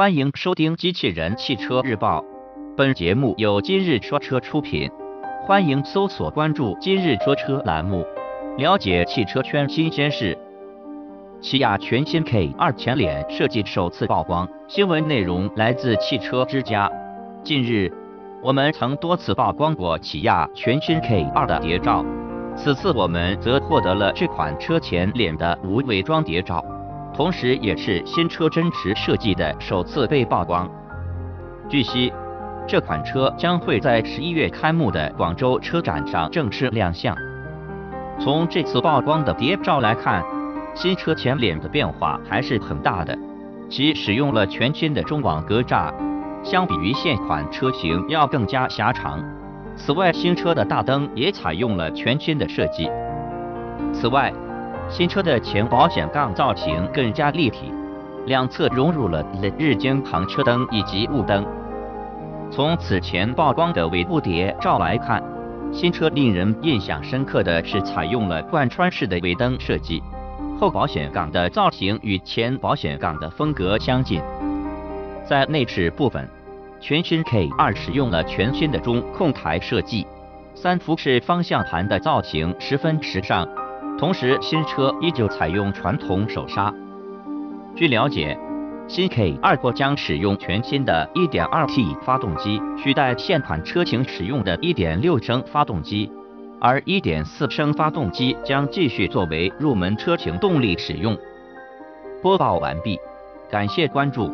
欢迎收听《机器人汽车日报》，本节目由今日说车出品。欢迎搜索关注“今日说车”栏目，了解汽车圈新鲜事。起亚全新 K 二前脸设计首次曝光，新闻内容来自汽车之家。近日，我们曾多次曝光过起亚全新 K 二的谍照，此次我们则获得了这款车前脸的无伪装谍照。同时，也是新车真实设计的首次被曝光。据悉，这款车将会在十一月开幕的广州车展上正式亮相。从这次曝光的谍照来看，新车前脸的变化还是很大的，其使用了全新的中网格栅，相比于现款车型要更加狭长。此外，新车的大灯也采用了全新的设计。此外，新车的前保险杠造型更加立体，两侧融入了日间行车灯以及雾灯。从此前曝光的尾部谍照来看，新车令人印象深刻的是采用了贯穿式的尾灯设计，后保险杠的造型与前保险杠的风格相近。在内饰部分，全新 K2 使用了全新的中控台设计，三辐式方向盘的造型十分时尚。同时，新车依旧采用传统手刹。据了解，新 K2 或将使用全新的 1.2T 发动机，取代现款车型使用的1.6升发动机，而1.4升发动机将继续作为入门车型动力使用。播报完毕，感谢关注。